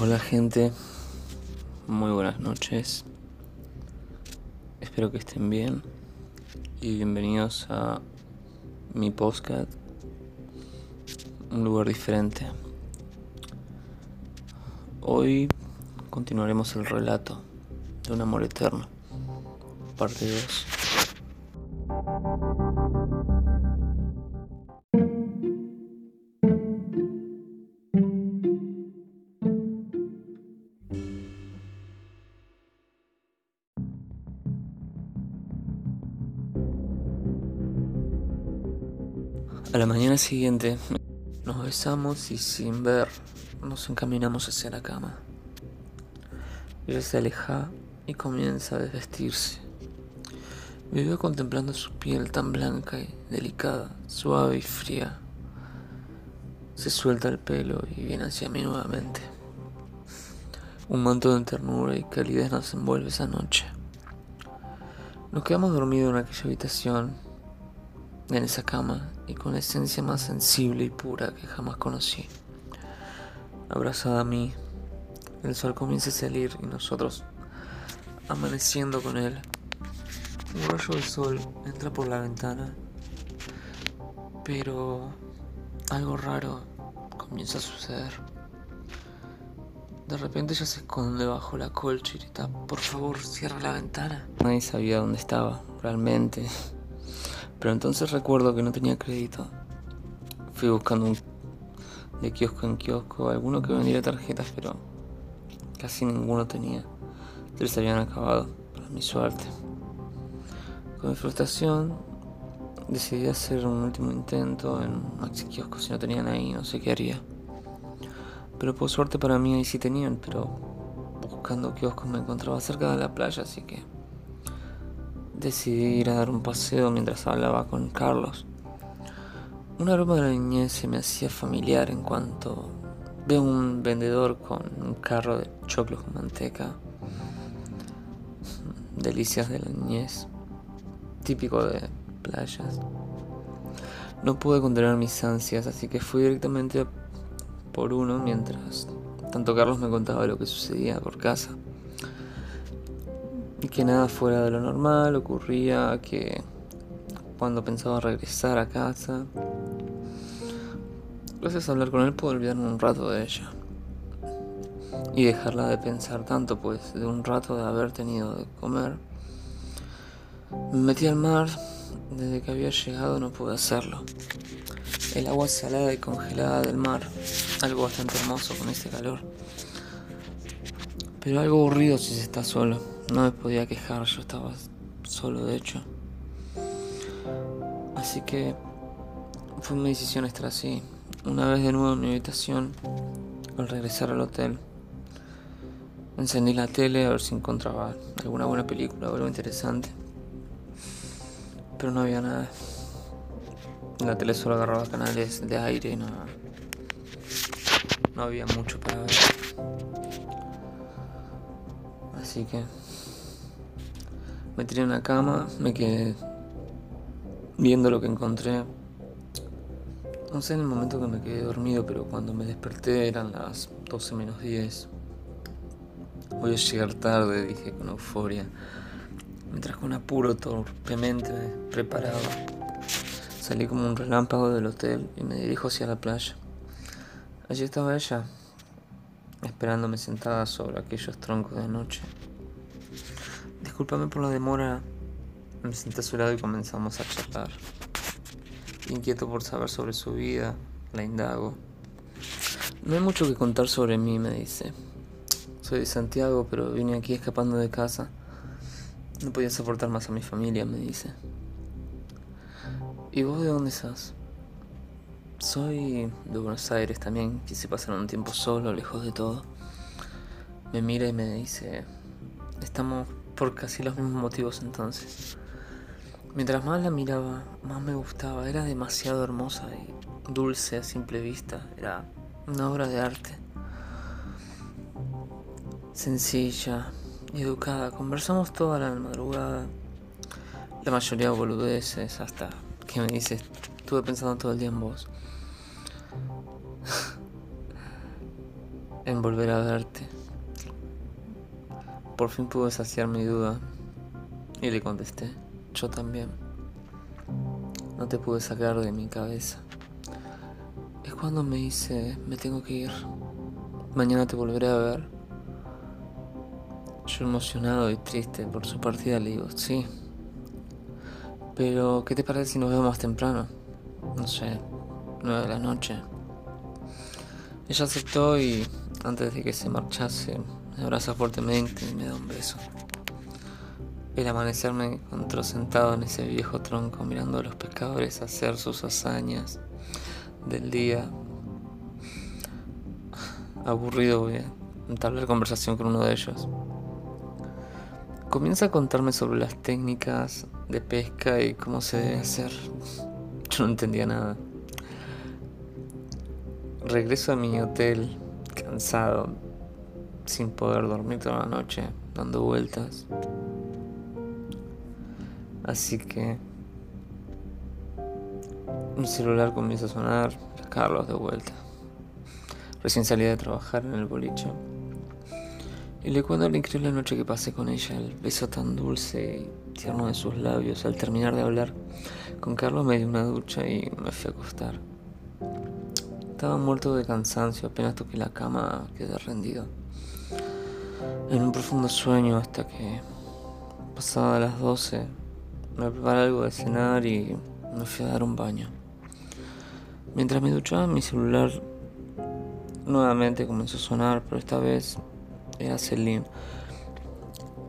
Hola gente, muy buenas noches. Espero que estén bien y bienvenidos a mi podcast, un lugar diferente. Hoy continuaremos el relato de un amor eterno, parte 2. A la mañana siguiente nos besamos y sin ver nos encaminamos hacia la cama. Ella se aleja y comienza a desvestirse. Veo contemplando su piel tan blanca y delicada, suave y fría. Se suelta el pelo y viene hacia mí nuevamente. Un manto de ternura y calidez nos envuelve esa noche. Nos quedamos dormidos en aquella habitación, en esa cama, y con la esencia más sensible y pura que jamás conocí. Abrazada a mí, el sol comienza a salir y nosotros amaneciendo con él. Un rayo de sol entra por la ventana, pero algo raro comienza a suceder. De repente ella se esconde bajo la colcha y grita, por favor, cierra la ventana. Nadie sabía dónde estaba, realmente. Pero entonces recuerdo que no tenía crédito. Fui buscando un de kiosco en kiosco, alguno que vendiera tarjetas, pero casi ninguno tenía. Tres habían acabado, para mi suerte. Con mi frustración decidí hacer un último intento en un maxi kiosco. Si no tenían ahí, no sé qué haría. Pero por suerte para mí ahí sí tenían, pero buscando kioscos me encontraba cerca de la playa, así que decidí ir a dar un paseo mientras hablaba con Carlos. Un aroma de la niñez se me hacía familiar en cuanto veo un vendedor con un carro de choclos con manteca. Delicias de la niñez, típico de playas. No pude contener mis ansias, así que fui directamente por uno mientras tanto Carlos me contaba lo que sucedía por casa. Y que nada fuera de lo normal ocurría, que cuando pensaba regresar a casa, gracias a hablar con él pude olvidarme un rato de ella. Y dejarla de pensar tanto, pues de un rato de haber tenido de comer. Me metí al mar, desde que había llegado no pude hacerlo. El agua salada y congelada del mar, algo bastante hermoso con este calor. Pero algo aburrido si se está solo. No me podía quejar, yo estaba solo de hecho. Así que fue una decisión estar así. Una vez de nuevo en mi habitación, al regresar al hotel, encendí la tele a ver si encontraba alguna buena película o algo interesante. Pero no había nada. La tele solo agarraba canales de aire y no, no había mucho para ver. Así que me tiré en la cama, me quedé viendo lo que encontré. No sé en el momento que me quedé dormido, pero cuando me desperté eran las 12 menos 10. Voy a llegar tarde, dije con euforia. Mientras con apuro torpemente preparado. Salí como un relámpago del hotel y me dirijo hacia la playa. Allí estaba ella, esperándome sentada sobre aquellos troncos de noche. Discúlpame por la demora. Me senté a su lado y comenzamos a charlar. Inquieto por saber sobre su vida, la indago. No hay mucho que contar sobre mí, me dice. Soy de Santiago, pero vine aquí escapando de casa. No podía soportar más a mi familia, me dice. ¿Y vos de dónde sos? Soy de Buenos Aires también. Quise pasar un tiempo solo, lejos de todo. Me mira y me dice, estamos por casi los mismos motivos entonces. Mientras más la miraba, más me gustaba. Era demasiado hermosa y dulce a simple vista. Era una obra de arte. Sencilla y educada. Conversamos toda la madrugada. La mayoría boludeces hasta que me dice, estuve pensando todo el día en vos. en volver a verte. Por fin pude saciar mi duda y le contesté, yo también. No te pude sacar de mi cabeza. Es cuando me dice, me tengo que ir. Mañana te volveré a ver. Yo emocionado y triste por su partida le digo, sí. Pero, ¿qué te parece si nos vemos más temprano? No sé, nueve de la noche. Ella aceptó y antes de que se marchase, me abraza fuertemente y me da un beso. El amanecer me encontró sentado en ese viejo tronco mirando a los pescadores hacer sus hazañas del día. Aburrido voy a entablar conversación con uno de ellos. Comienza a contarme sobre las técnicas de pesca y cómo se debe hacer. Yo no entendía nada. Regreso a mi hotel cansado, sin poder dormir toda la noche, dando vueltas. Así que mi celular comienza a sonar, Carlos de vuelta. Recién salí de trabajar en el boliche. Y le cuento la increíble noche que pasé con ella, el beso tan dulce y tierno de sus labios. Al terminar de hablar con Carlos me di una ducha y me fui a acostar. Estaba muerto de cansancio, apenas toqué la cama quedé rendido. En un profundo sueño hasta que, pasada las 12, me preparé algo de cenar y me fui a dar un baño. Mientras me duchaba, mi celular nuevamente comenzó a sonar, pero esta vez era Celine,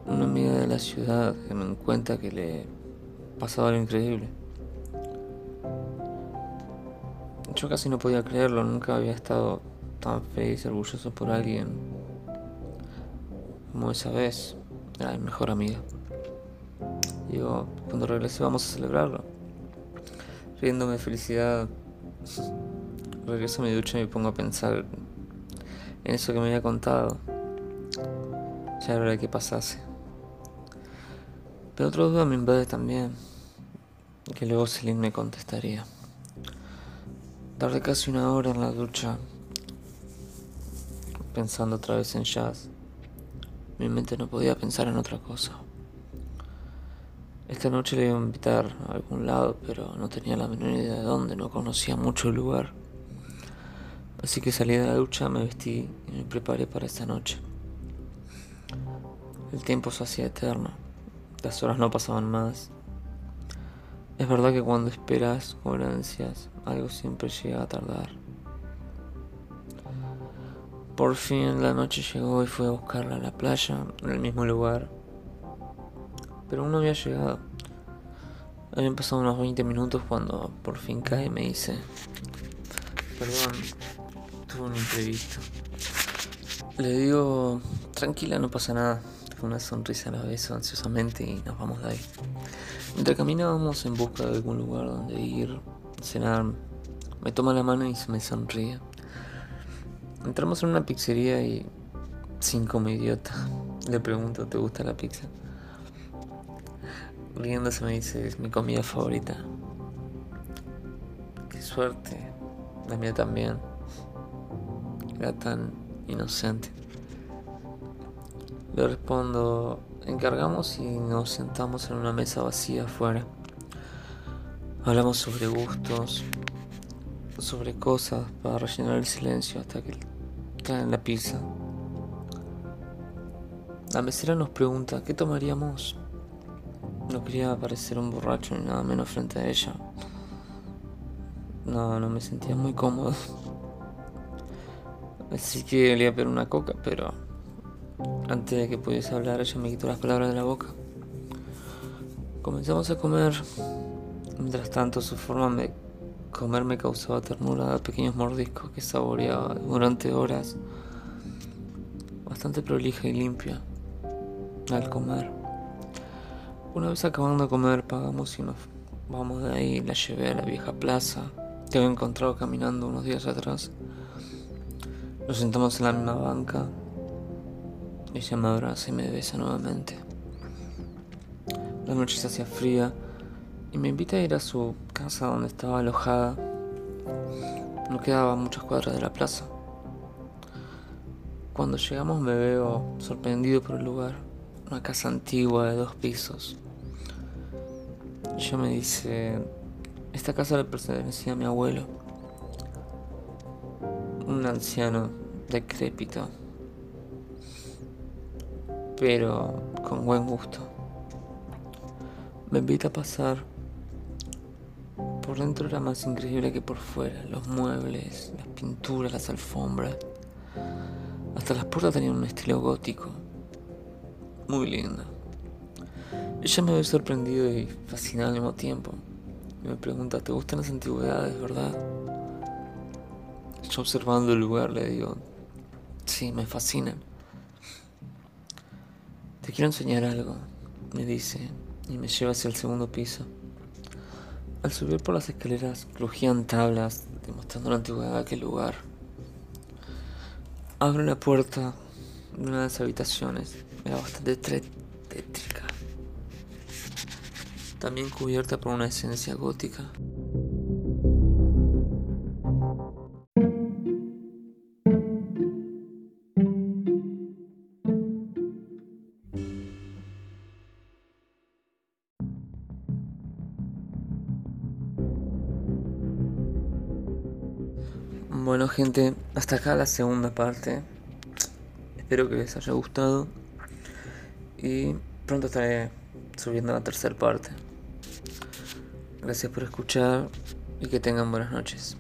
una amiga de la ciudad que me cuenta que le pasaba algo increíble. Yo casi no podía creerlo, nunca había estado tan feliz y orgulloso por alguien como esa vez. Era mi mejor amiga. Digo, cuando regrese vamos a celebrarlo. Riéndome de felicidad, regreso a mi ducha y me pongo a pensar en eso que me había contado. Ya era que pasase. Pero otra duda me invade también, que luego Celine me contestaría. Tardé casi una hora en la ducha, pensando otra vez en jazz. Mi mente no podía pensar en otra cosa. Esta noche le iba a invitar a algún lado, pero no tenía la menor idea de dónde, no conocía mucho el lugar. Así que salí de la ducha, me vestí y me preparé para esta noche. El tiempo se hacía eterno, las horas no pasaban más. Es verdad que cuando esperas con ansias, algo siempre llega a tardar. Por fin la noche llegó y fui a buscarla a la playa, en el mismo lugar pero aún no había llegado. Habían pasado unos 20 minutos cuando por fin cae y me dice, perdón, tuve un imprevisto. Le digo, tranquila, no pasa nada. Con una sonrisa la beso ansiosamente y nos vamos de ahí. Mientras caminábamos en busca de algún lugar donde ir, cenar, me toma la mano y me sonríe. Entramos en una pizzería y, sin como idiota, le pregunto, ¿te gusta la pizza? riéndose me dice, es mi comida favorita. Qué suerte, la mía también. Era tan inocente. Le respondo, encargamos y nos sentamos en una mesa vacía afuera. Hablamos sobre gustos, sobre cosas para rellenar el silencio hasta que en la pizza. La mesera nos pregunta, ¿qué tomaríamos? No quería parecer un borracho ni nada menos frente a ella. No, no me sentía muy cómodo. Así que le iba a pedir una coca, pero antes de que pudiese hablar, ella me quitó las palabras de la boca. Comenzamos a comer. Mientras tanto, su forma de comer me causaba ternura, pequeños mordiscos que saboreaba durante horas. Bastante prolija y limpia al comer. Una vez acabando de comer, pagamos y nos vamos de ahí. La llevé a la vieja plaza que había encontrado caminando unos días atrás. Nos sentamos en la misma banca. Ella me abraza y me besa nuevamente. La noche se hacía fría y me invita a ir a su casa donde estaba alojada. No quedaba muchas cuadras de la plaza. Cuando llegamos me veo sorprendido por el lugar, una casa antigua de dos pisos. Ella me dice, esta casa le pertenecía a mi abuelo, un anciano decrépito, pero con buen gusto. Me invita a pasar. Por dentro era más increíble que por fuera, los muebles, las pinturas, las alfombras. Hasta las puertas tenían un estilo gótico. Muy lindo. Ella me ve sorprendido y fascinado al mismo tiempo. Y me pregunta, ¿te gustan las antigüedades, verdad? Yo observando el lugar le digo, sí, me fascinan. Te quiero enseñar algo, me dice, y me lleva hacia el segundo piso. Al subir por las escaleras crujían tablas demostrando la antigüedad de aquel lugar. Abro la puerta de una de las habitaciones. Era bastante tétrica. También cubierta por una esencia gótica. Bueno gente, hasta acá la segunda parte. Espero que les haya gustado. Y pronto estaré subiendo la tercera parte. Gracias por escuchar y que tengan buenas noches.